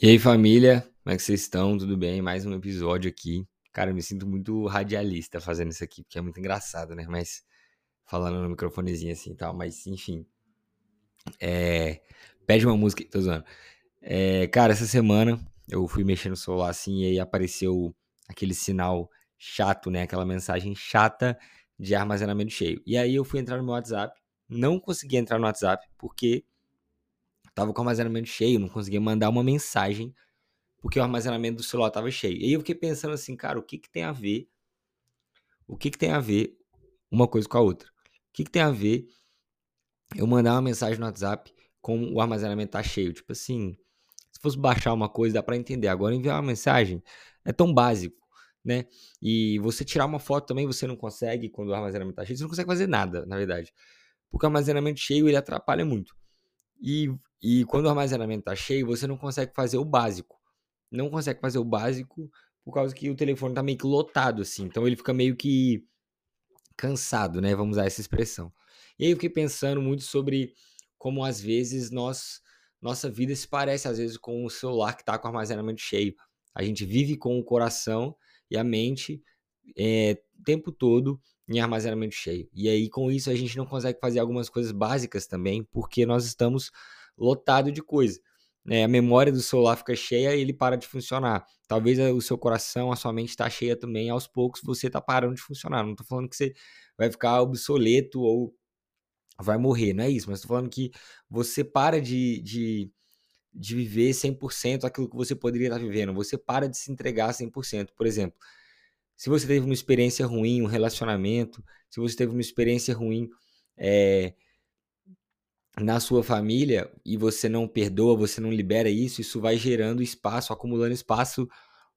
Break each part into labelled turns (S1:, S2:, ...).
S1: E aí, família, como é que vocês estão? Tudo bem? Mais um episódio aqui. Cara, eu me sinto muito radialista fazendo isso aqui, porque é muito engraçado, né? Mas falando no microfonezinho assim e tal, mas enfim. É... Pede uma música, tô zoando. É... Cara, essa semana eu fui mexendo no celular assim e aí apareceu aquele sinal chato, né? Aquela mensagem chata de armazenamento cheio. E aí eu fui entrar no meu WhatsApp, não consegui entrar no WhatsApp porque tava com o armazenamento cheio, não conseguia mandar uma mensagem porque o armazenamento do celular tava cheio. E aí eu fiquei pensando assim, cara, o que que tem a ver? O que que tem a ver uma coisa com a outra? O que que tem a ver eu mandar uma mensagem no WhatsApp com o armazenamento tá cheio? Tipo assim, se fosse baixar uma coisa dá para entender. Agora enviar uma mensagem é tão básico, né? E você tirar uma foto também você não consegue quando o armazenamento tá cheio, você não consegue fazer nada, na verdade. Porque o armazenamento cheio ele atrapalha muito. E, e quando o armazenamento está cheio, você não consegue fazer o básico. Não consegue fazer o básico por causa que o telefone está meio que lotado, assim. Então ele fica meio que cansado, né? Vamos usar essa expressão. E aí eu fiquei pensando muito sobre como às vezes nós nossa vida se parece às vezes com o celular que está com o armazenamento cheio. A gente vive com o coração e a mente é, o tempo todo em armazenamento cheio. E aí, com isso, a gente não consegue fazer algumas coisas básicas também, porque nós estamos lotado de coisa. Né? A memória do celular fica cheia e ele para de funcionar. Talvez o seu coração, a sua mente está cheia também, aos poucos você está parando de funcionar. Não estou falando que você vai ficar obsoleto ou vai morrer, não é isso, mas estou falando que você para de, de, de viver 100% aquilo que você poderia estar vivendo, você para de se entregar 100%. Por exemplo, se você teve uma experiência ruim, um relacionamento, se você teve uma experiência ruim é, na sua família e você não perdoa, você não libera isso, isso vai gerando espaço, acumulando espaço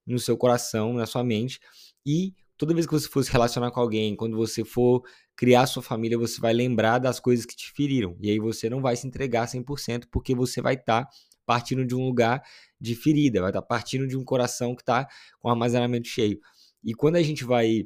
S1: no seu coração, na sua mente. E toda vez que você for se relacionar com alguém, quando você for criar sua família, você vai lembrar das coisas que te feriram. E aí você não vai se entregar 100% porque você vai estar tá partindo de um lugar de ferida, vai estar tá partindo de um coração que está com armazenamento cheio. E quando a gente vai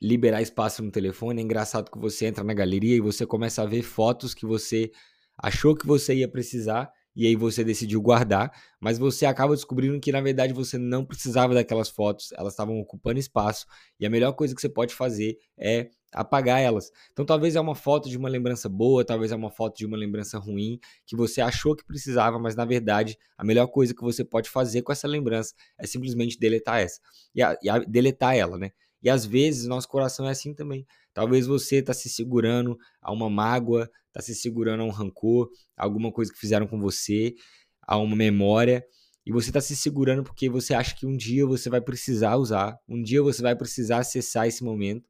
S1: liberar espaço no telefone, é engraçado que você entra na galeria e você começa a ver fotos que você achou que você ia precisar e aí você decidiu guardar, mas você acaba descobrindo que na verdade você não precisava daquelas fotos, elas estavam ocupando espaço e a melhor coisa que você pode fazer é apagar elas. Então talvez é uma foto de uma lembrança boa, talvez é uma foto de uma lembrança ruim que você achou que precisava, mas na verdade a melhor coisa que você pode fazer com essa lembrança é simplesmente deletar essa e, a, e a, deletar ela, né? E às vezes nosso coração é assim também. Talvez você está se segurando a uma mágoa, está se segurando a um rancor, a alguma coisa que fizeram com você, a uma memória, e você está se segurando porque você acha que um dia você vai precisar usar, um dia você vai precisar acessar esse momento,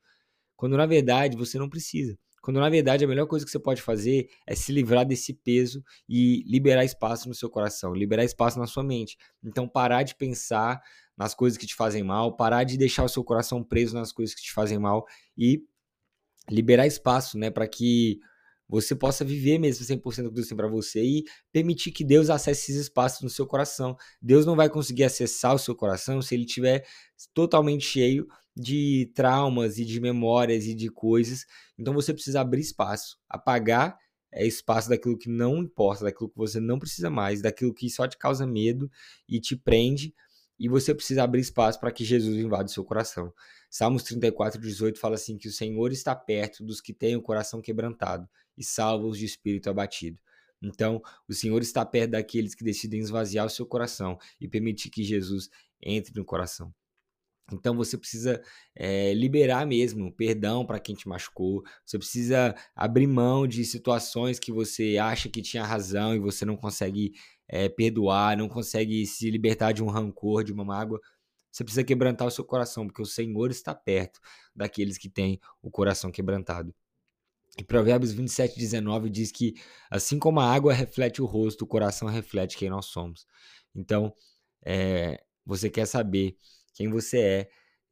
S1: quando na verdade você não precisa. Quando na verdade a melhor coisa que você pode fazer é se livrar desse peso e liberar espaço no seu coração, liberar espaço na sua mente. Então parar de pensar nas coisas que te fazem mal, parar de deixar o seu coração preso nas coisas que te fazem mal e liberar espaço, né, para que você possa viver mesmo 100% do que Deus tem para você e permitir que Deus acesse esses espaços no seu coração. Deus não vai conseguir acessar o seu coração se ele estiver totalmente cheio de traumas e de memórias e de coisas. Então você precisa abrir espaço, apagar é espaço daquilo que não importa, daquilo que você não precisa mais, daquilo que só te causa medo e te prende, e você precisa abrir espaço para que Jesus invada o seu coração. Salmos 34, 18 fala assim: que o Senhor está perto dos que têm o coração quebrantado e salva-os de espírito abatido. Então, o Senhor está perto daqueles que decidem esvaziar o seu coração e permitir que Jesus entre no coração. Então você precisa é, liberar mesmo perdão para quem te machucou. Você precisa abrir mão de situações que você acha que tinha razão e você não consegue é, perdoar, não consegue se libertar de um rancor, de uma mágoa. Você precisa quebrantar o seu coração, porque o Senhor está perto daqueles que têm o coração quebrantado. E Provérbios 27, 19 diz que assim como a água reflete o rosto, o coração reflete quem nós somos. Então, é, você quer saber quem você é,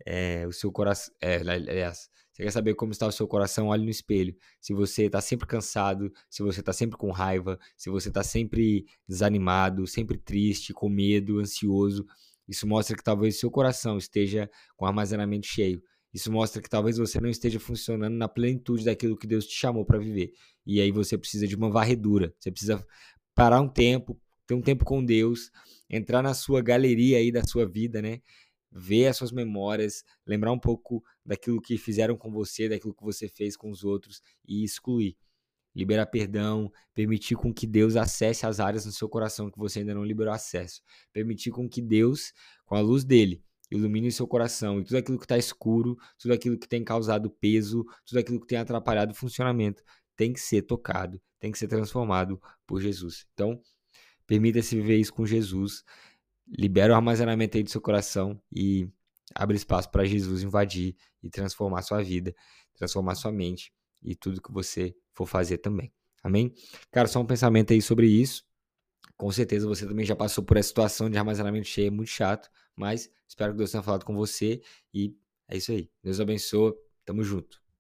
S1: é o seu coração. É, aliás, você quer saber como está o seu coração? Olhe no espelho. Se você está sempre cansado, se você está sempre com raiva, se você está sempre desanimado, sempre triste, com medo, ansioso, isso mostra que talvez seu coração esteja com armazenamento cheio. Isso mostra que talvez você não esteja funcionando na plenitude daquilo que Deus te chamou para viver. E aí você precisa de uma varredura. Você precisa parar um tempo, ter um tempo com Deus, entrar na sua galeria aí da sua vida, né? Ver as suas memórias, lembrar um pouco daquilo que fizeram com você, daquilo que você fez com os outros e excluir. Liberar perdão, permitir com que Deus acesse as áreas no seu coração que você ainda não liberou acesso. Permitir com que Deus, com a luz dele, ilumine o seu coração e tudo aquilo que está escuro, tudo aquilo que tem causado peso, tudo aquilo que tem atrapalhado o funcionamento, tem que ser tocado, tem que ser transformado por Jesus. Então, permita-se viver isso com Jesus, libera o armazenamento aí do seu coração e abre espaço para Jesus invadir e transformar sua vida, transformar sua mente e tudo que você for fazer também. Amém? Cara, só um pensamento aí sobre isso. Com certeza você também já passou por essa situação de armazenamento cheio, é muito chato, mas espero que Deus tenha falado com você e é isso aí. Deus abençoe. Tamo junto.